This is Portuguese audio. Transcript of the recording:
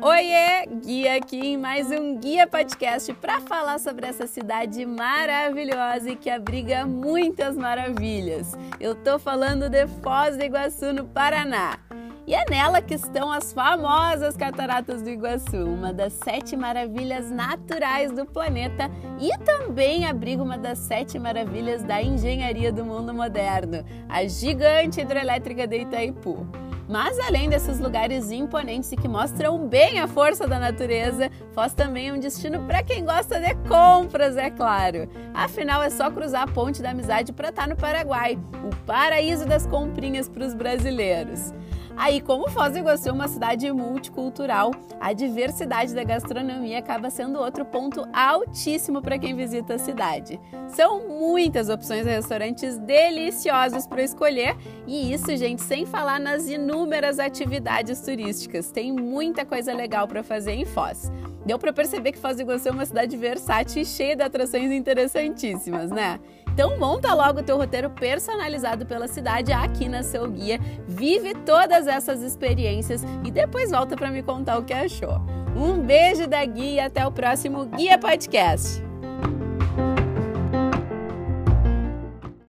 Oiê, Guia aqui em mais um Guia Podcast para falar sobre essa cidade maravilhosa e que abriga muitas maravilhas. Eu tô falando de Foz do Iguaçu, no Paraná. E é nela que estão as famosas Cataratas do Iguaçu, uma das sete maravilhas naturais do planeta e também abriga uma das sete maravilhas da engenharia do mundo moderno, a gigante hidrelétrica de Itaipu. Mas além desses lugares imponentes e que mostram bem a força da natureza, Foz também é um destino para quem gosta de compras, é claro. Afinal, é só cruzar a ponte da amizade para estar tá no Paraguai, o paraíso das comprinhas para os brasileiros. Aí, como Foz do Iguaçu é uma cidade multicultural, a diversidade da gastronomia acaba sendo outro ponto altíssimo para quem visita a cidade. São muitas opções de restaurantes deliciosos para escolher e isso, gente, sem falar nas inúmeras atividades turísticas. Tem muita coisa legal para fazer em Foz. Deu para perceber que Foz do Iguaçu é uma cidade versátil e cheia de atrações interessantíssimas, né? Então monta logo o teu roteiro personalizado pela cidade aqui na seu guia, vive todas essas experiências e depois volta para me contar o que achou. Um beijo da Guia e até o próximo Guia Podcast.